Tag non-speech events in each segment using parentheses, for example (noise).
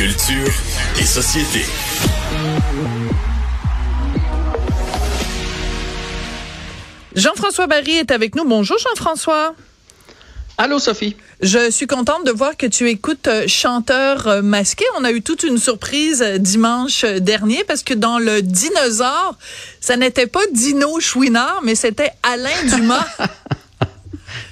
Culture et société. Jean-François Barry est avec nous. Bonjour Jean-François. Allô Sophie. Je suis contente de voir que tu écoutes euh, Chanteur euh, masqué. On a eu toute une surprise euh, dimanche dernier parce que dans le dinosaure, ça n'était pas Dino Chouinard, mais c'était Alain Dumas. (laughs)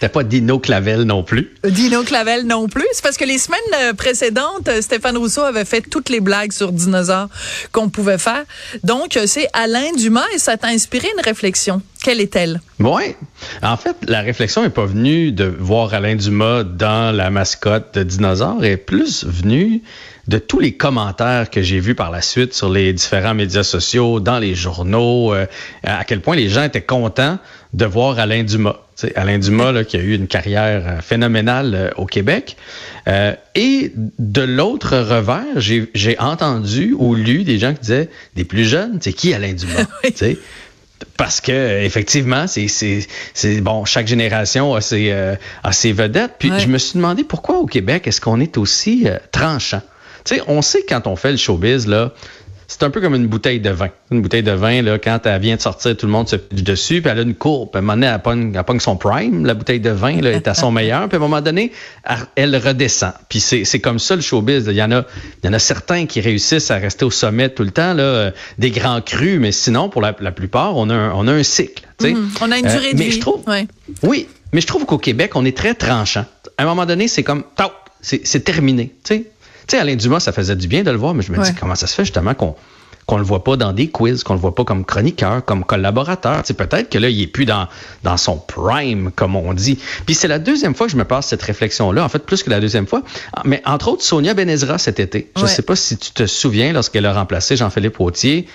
T'as pas Dino Clavel non plus? Dino Clavel non plus. C'est parce que les semaines euh, précédentes, euh, Stéphane Rousseau avait fait toutes les blagues sur dinosaures qu'on pouvait faire. Donc, euh, c'est Alain Dumas et ça t'a inspiré une réflexion. Quelle est-elle? Oui. En fait, la réflexion est pas venue de voir Alain Dumas dans la mascotte de dinosaure, elle est plus venue de tous les commentaires que j'ai vus par la suite sur les différents médias sociaux, dans les journaux, à quel point les gens étaient contents de voir Alain Dumas. Alain Dumas, là, qui a eu une carrière euh, phénoménale euh, au Québec. Euh, et de l'autre revers, j'ai entendu ou lu des gens qui disaient, des plus jeunes, c'est qui Alain Dumas? (laughs) Parce que effectivement, c'est bon, chaque génération a ses, a ses vedettes. Puis je me suis demandé pourquoi au Québec est-ce qu'on est aussi tranchant? Tu sais, on sait quand on fait le showbiz là, c'est un peu comme une bouteille de vin. Une bouteille de vin, là, quand elle vient de sortir, tout le monde se pitche dessus, puis elle a une courbe. À un moment donné, elle pogne, elle pogne son prime, la bouteille de vin là, est à son meilleur, puis à un moment donné, elle, redescend. Puis c'est comme ça le showbiz. Il y en a, il y en a certains qui réussissent à rester au sommet tout le temps, là, euh, des grands crus, mais sinon, pour la, plupart, on a un, on a un cycle. Mm-hmm. On a une durée de euh, vie. Je trouve, Oui, mais je trouve qu'au Québec, on est très tranchant. À un moment donné, c'est comme, c'est terminé. sais tu sais, Alain Dumas, ça faisait du bien de le voir, mais je me dis comment ça se fait justement qu'on qu'on le voit pas dans des quiz, qu'on le voit pas comme chroniqueur, comme collaborateur? C'est peut-être que là, il est plus dans, dans son prime, comme on dit. Puis c'est la deuxième fois que je me passe cette réflexion-là, en fait, plus que la deuxième fois. Mais entre autres, Sonia Benezra cet été. Je ne sais pas si tu te souviens lorsqu'elle a remplacé Jean-Philippe Autier.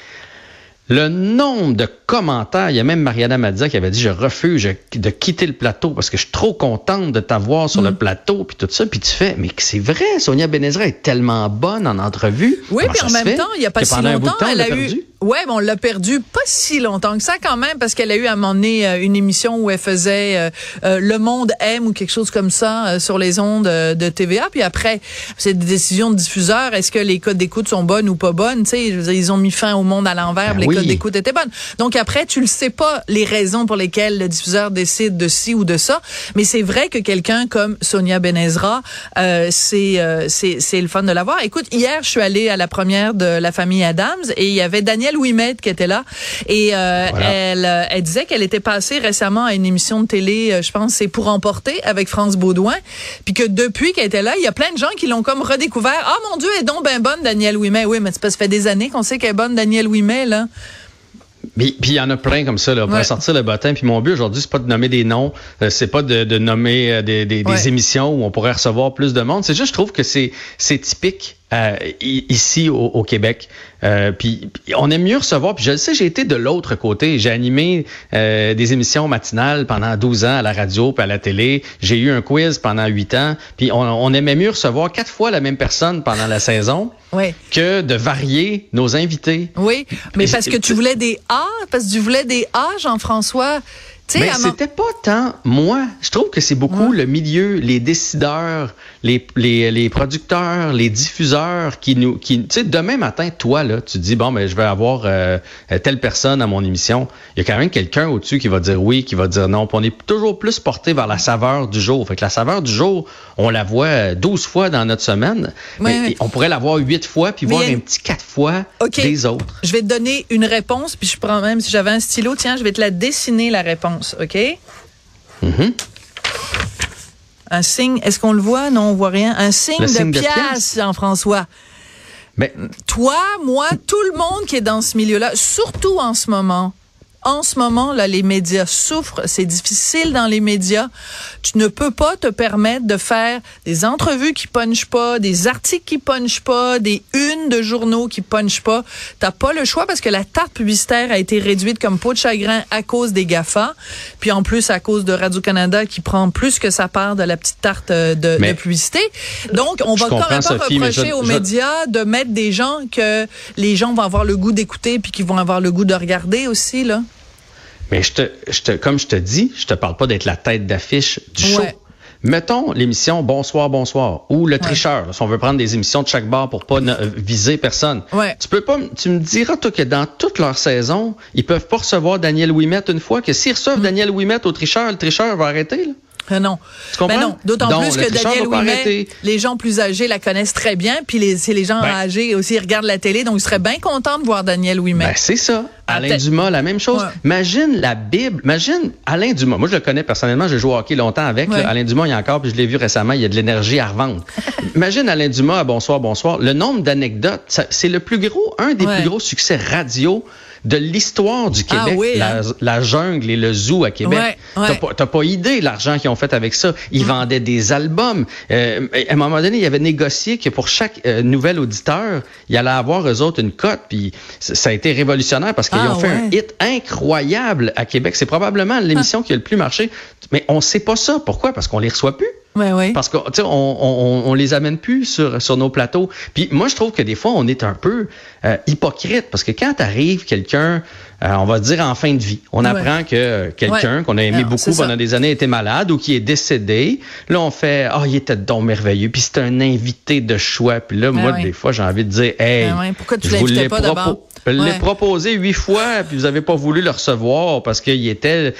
Le nombre de commentaires, il y a même Mariana Mazza qui avait dit je refuse de quitter le plateau parce que je suis trop contente de t'avoir sur le mm. plateau puis tout ça puis tu fais mais c'est vrai Sonia Benezra est tellement bonne en entrevue. Oui, puis en même temps, il y a pas si longtemps, elle a eu Ouais, bon, on l'a perdu pas si longtemps que ça quand même parce qu'elle a eu à un moment donné euh, une émission où elle faisait euh, euh, Le Monde aime ou quelque chose comme ça sur les ondes de TVA. Puis après, c'est des décisions de diffuseurs. Est-ce que les codes d'écoute sont bonnes ou pas bonnes? Tu sais, ils ont mis fin au monde à l'envers. Ben d'écoute étaient bonnes. Donc après, tu le sais pas les raisons pour lesquelles le diffuseur décide de ci ou de ça. Mais c'est vrai que quelqu'un comme Sonia Benezra, c'est c'est c'est le fun de l'avoir. Écoute, hier, je suis allée à la première de la famille Adams et il y avait Daniel Louis Maître qui était là. Et euh, elle, euh, elle disait qu'elle était passée récemment à une émission de télé, euh, je pense, c'est pour emporter avec France Baudouin. Puis que depuis qu'elle était là, il y a plein de gens qui l'ont comme redécouvert. Ah mon Dieu, elle est donc bien bonne, Danielle Ouimet. Oui, mais ça fait des années qu'on sait qu'elle est bonne, Danielle Ouimet, là. Puis il y en a plein comme ça, là. On ouais. sortir le bottin. Puis mon but aujourd'hui, c'est pas de nommer des noms, c'est pas de, de nommer des, des, des, émissions où on pourrait recevoir plus de monde. C'est juste, je trouve que c'est c'est typique euh, ici au, Québec. Euh, puis on aime mieux recevoir. Puis je le sais, j'ai été de l'autre côté. J'ai animé euh, des émissions matinales pendant 12 ans à la radio puis à la télé. J'ai eu un quiz pendant 8 ans. Puis on, aimait mieux recevoir quatre fois la même personne pendant la saison que de varier nos invités. Oui, mais parce que tu voulais des A, parce que tu voulais des A, Jean-François. Mais c'était pas tant moi. Je trouve que c'est beaucoup le milieu, les décideurs, les, les, les, producteurs, les diffuseurs qui nous, qui, tu sais, demain matin, toi là, tu dis bon, ben je vais avoir euh, telle personne à mon émission. Il y a quand même quelqu'un au-dessus qui va dire oui, qui va dire non. Puis on est toujours plus porté vers la saveur du jour. Fait que la saveur du jour, on la voit 12 fois dans notre semaine. mais on pourrait la voir 8 fois puis voir un petit 4 fois des autres. Je vais te donner une réponse puis je prends même si j'avais un stylo, tiens, je vais te la dessiner la réponse. OK? Mm-hmm. Un signe, est-ce qu'on le voit? Non, on voit rien. Un signe, de, pièce, Jean-François. Mais toi, moi, tout le monde qui est dans ce milieu-là, surtout en ce moment, en ce moment, là, les médias souffrent. C'est difficile dans les médias. Tu ne peux pas te permettre de faire des entrevues qui punchent pas, des articles qui punchent pas, des unes de journaux qui punchent pas. T'as pas le choix parce que la tarte publicitaire a été réduite comme peau de chagrin à cause des GAFA. Puis en plus, à cause de Radio-Canada qui prend plus que sa part de la petite tarte euh, de, de publicité. Donc, on va quand même pas reprocher aux médias de mettre des gens que les gens vont avoir le goût d'écouter puis qui vont avoir le goût de regarder aussi, là. Mais je te, je te, comme je te dis, je te parle pas d'être la tête d'affiche du show. Mettons l'émission Bonsoir, bonsoir ou Le Tricheur, si on veut prendre des émissions de chaque bar pour pas viser personne. Ouais. Tu peux pas, tu me diras toi que dans toute leur saison, ils peuvent pas recevoir Daniel Ouimet une fois que s'ils reçoivent mm. Daniel Ouimet au Tricheur, le Tricheur va arrêter. Là. Ah non. Tu comprends? Ben non. D'autant plus que Daniel Ouimet, les gens plus âgés la connaissent très bien, puis les, c'est les gens ben. âgés aussi, ils regardent la télé, donc ils seraient bien contents de voir Daniel Ouimet. Ben, c'est ça. Alain Dumas, la même chose. Imagine la Bible. Imagine Alain Dumas. Moi, je le connais personnellement. J'ai joué au hockey longtemps avec. Alain Dumas, il y a encore, puis je l'ai vu récemment, il y a de l'énergie à revendre. (laughs) Imagine Alain Dumas à Bonsoir, Bonsoir. Le nombre d'anecdotes, c'est le plus gros, un des plus gros succès radio de l'histoire du ah Québec, hein? la, jungle et le zoo à Québec. T'as pas, pas, idée l'argent qu'ils ont fait avec ça. Ils mm. vendaient des albums. Euh, à un moment donné, ils avaient négocié que pour chaque euh, nouvel auditeur, il allait avoir eux autres une cote. Puis ça a été révolutionnaire parce qu'ils ah ont fait un hit incroyable à Québec. C'est probablement l'émission qui a le plus marché. Mais on sait pas ça. Pourquoi? Parce qu'on les reçoit plus. Ouais. Parce qu'on on, on, on, les amène plus sur, sur nos plateaux. Puis moi, je trouve que des fois, on est un peu euh, hypocrite parce que quand arrive quelqu'un, euh, on va dire en fin de vie, on apprend que quelqu'un qu'on a aimé beaucoup pendant des années était malade ou qui est décédé. Là, on fait ah, oh, il était donc merveilleux. Puis c'est un invité de choix. Puis là, moi, des fois, j'ai envie de dire, hey, pourquoi tu l'invitais pas d'abord? Je l'ai proposé huit fois, puis vous avez pas voulu le recevoir parce qu'il était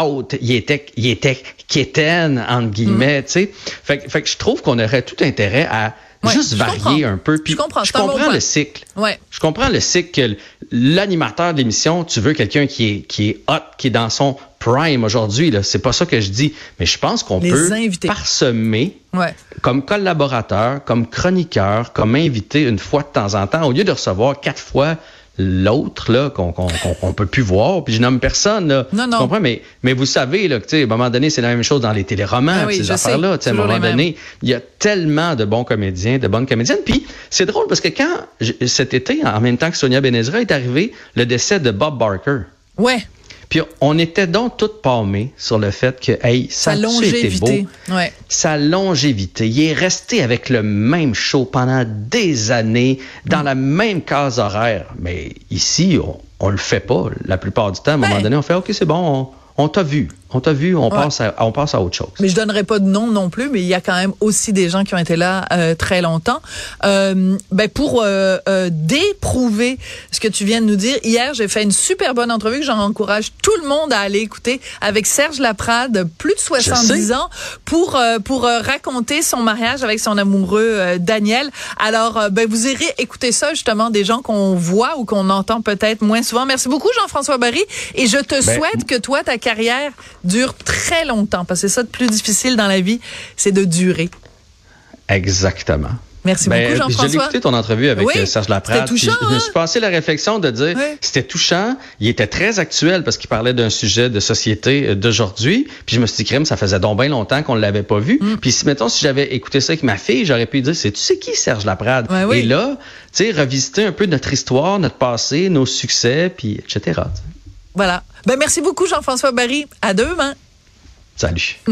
out, il était, il était quétaine, entre guillemets, mm. tu sais. Fait, fait, que je trouve qu'on aurait tout intérêt à juste varier un peu. Puis je comprends, je comprends le cycle. Ouais. Je comprends le cycle que l'animateur de l'émission, tu veux quelqu'un qui est, qui est hot, qui est dans son prime aujourd'hui. C'est pas ça que je dis. Mais je pense qu'on peut parsemer ouais. comme collaborateur, comme chroniqueur, comme invité une fois de temps en temps, au lieu de recevoir quatre fois l'autre là qu'on qu'on peut plus voir puis je nomme personne là. Non, non. tu comprends? Mais mais vous savez là que à un moment donné c'est la même chose dans les téléromans ah ces affaires là à un moment donné il y a tellement de bons comédiens de bonnes comédiennes. Puis c'est drôle parce que quand cet été en même temps que Sonia Benezra est arrivé le décès de Bob Barker. Ouais puis on était donc toutes palmées sur le fait que, hey, ça a été beau? Ouais. Sa longévité. Il est resté avec le même show pendant des années, dans la même case horaire. Mais ici, on, on le fait pas. La plupart du temps, à un moment ben. donné, on fait, OK, c'est bon, on t'a vu. On t'a vu, on, passe à, on passe à autre chose. Mais je donnerai pas de nom non plus, mais il y a quand même aussi des gens qui ont été là euh, très longtemps. Euh, ben pour euh, euh, déprouver ce que tu viens de nous dire, hier j'ai fait une super bonne entrevue que j'encourage tout le monde à aller écouter avec Serge Laprade, plus de 70 ans, pour pour raconter son mariage avec son amoureux Daniel. Alors ben vous irez écouter ça justement des gens qu'on voit ou qu'on entend peut-être moins souvent. Merci beaucoup Jean-François Barry et je te ben, souhaite que toi ta carrière dure très longtemps parce que c'est ça de plus difficile dans la vie, c'est de durer. Exactement. Merci ben, beaucoup, Jean-François. J'ai écouté ton entrevue avec euh, Serge Laprade. Touchant, je, me suis passé la réflexion de dire c'était touchant. Il était très actuel parce qu'il parlait d'un sujet de société euh, d'aujourd'hui. Puis je me suis dit, crème, ça faisait donc bien longtemps qu'on ne l'avait pas vu. Mm. Puis si, mettons, si j'avais écouté ça avec ma fille, j'aurais pu dire, c'est tu sais qui Serge Laprade? Et là, tu sais, revisiter un peu notre histoire, notre passé, nos succès, puis etc. Voilà. Ben, merci beaucoup, Jean-François Barry. À demain. Salut. (laughs)